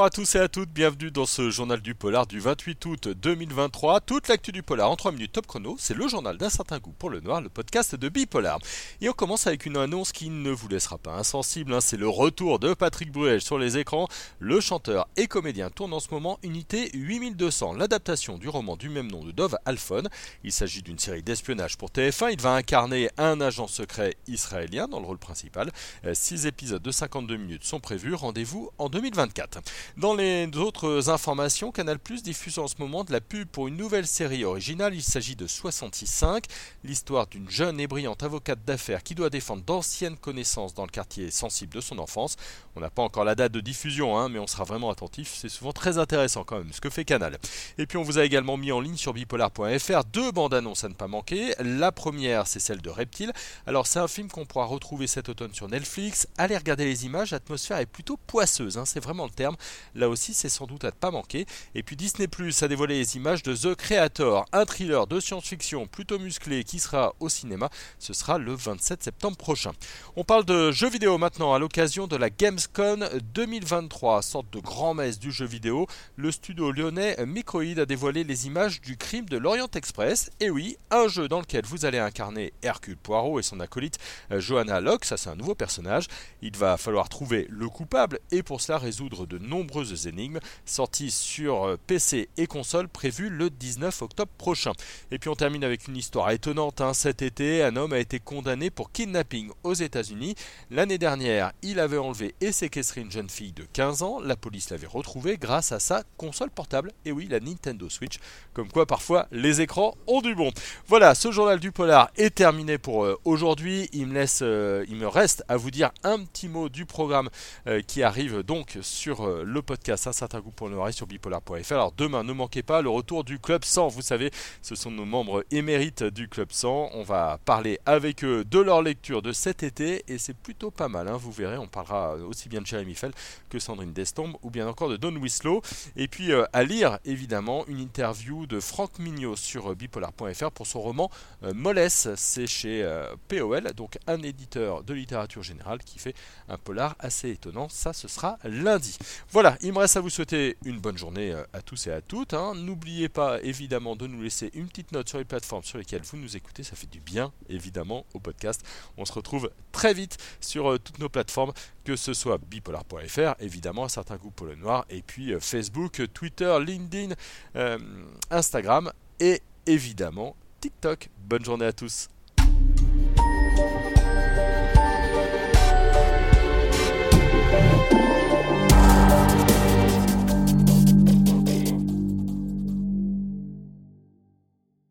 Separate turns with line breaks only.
Bonjour à tous et à toutes, bienvenue dans ce journal du polar du 28 août 2023. Toute l'actu du polar en 3 minutes top chrono, c'est le journal d'un certain goût pour le noir, le podcast de Bipolar. Et on commence avec une annonce qui ne vous laissera pas insensible, hein. c'est le retour de Patrick Bruel sur les écrans. Le chanteur et comédien tourne en ce moment Unité 8200, l'adaptation du roman du même nom de Dove Alphon. Il s'agit d'une série d'espionnage pour TF1, il va incarner un agent secret israélien dans le rôle principal. 6 euh, épisodes de 52 minutes sont prévus, rendez-vous en 2024. Dans les autres informations, Canal Plus diffuse en ce moment de la pub pour une nouvelle série originale. Il s'agit de 66.5, l'histoire d'une jeune et brillante avocate d'affaires qui doit défendre d'anciennes connaissances dans le quartier sensible de son enfance. On n'a pas encore la date de diffusion, hein, mais on sera vraiment attentif. C'est souvent très intéressant quand même ce que fait Canal. Et puis on vous a également mis en ligne sur bipolar.fr deux bandes annonces à ne pas manquer. La première, c'est celle de Reptile. Alors c'est un film qu'on pourra retrouver cet automne sur Netflix. Allez regarder les images, l'atmosphère est plutôt poisseuse, hein, c'est vraiment le terme. Là aussi, c'est sans doute à ne pas manquer. Et puis Disney Plus a dévoilé les images de The Creator, un thriller de science-fiction plutôt musclé qui sera au cinéma. Ce sera le 27 septembre prochain. On parle de jeux vidéo maintenant à l'occasion de la Gamescom 2023, sorte de grand-messe du jeu vidéo. Le studio lyonnais Microïd a dévoilé les images du crime de l'Orient Express. Et oui, un jeu dans lequel vous allez incarner Hercule Poirot et son acolyte euh, Johanna Locke, ça c'est un nouveau personnage. Il va falloir trouver le coupable et pour cela résoudre de nombreuses énigmes, sorties sur euh, PC et console prévues le 19 octobre prochain. Et puis on termine avec une histoire étonnante. Hein. Cet été, un homme a été condamné pour kidnapping aux États-Unis. L'année dernière, il avait enlevé et séquestré une jeune fille de 15 ans. La police l'avait retrouvé grâce à sa console portable. Et oui, la Nintendo Switch. Comme quoi, parfois, les écrans ont du bon. Voilà, ce journal du polar est terminé pour euh, aujourd'hui. Il me laisse, euh, il me reste à vous dire un petit mot du programme qui arrive donc sur le podcast Un certain goût pour le sur bipolar.fr. Alors demain, ne manquez pas le retour du Club 100. Vous savez, ce sont nos membres émérites du Club 100. On va parler avec eux de leur lecture de cet été et c'est plutôt pas mal. Hein. Vous verrez, on parlera aussi bien de Jeremy Fell que Sandrine Destombe ou bien encore de Don Wislow. Et puis euh, à lire évidemment une interview de Franck Mignot sur euh, bipolar.fr pour son roman euh, Mollesse. C'est chez POL, donc un éditeur de littérature générale qui fait un polar assez étonnant. Ça, ce sera lundi. Voilà, il me reste à vous souhaiter une bonne journée euh, à tous et à toutes. Hein. N'oubliez pas évidemment de nous laisser une petite note sur les plateformes sur lesquelles vous nous écoutez. Ça fait du bien évidemment au podcast. On se retrouve très vite sur euh, toutes nos plateformes, que ce soit bipolar.fr, évidemment un certain le noir, et puis euh, Facebook, Twitter, LinkedIn, Instagram et évidemment TikTok. Bonne journée à tous.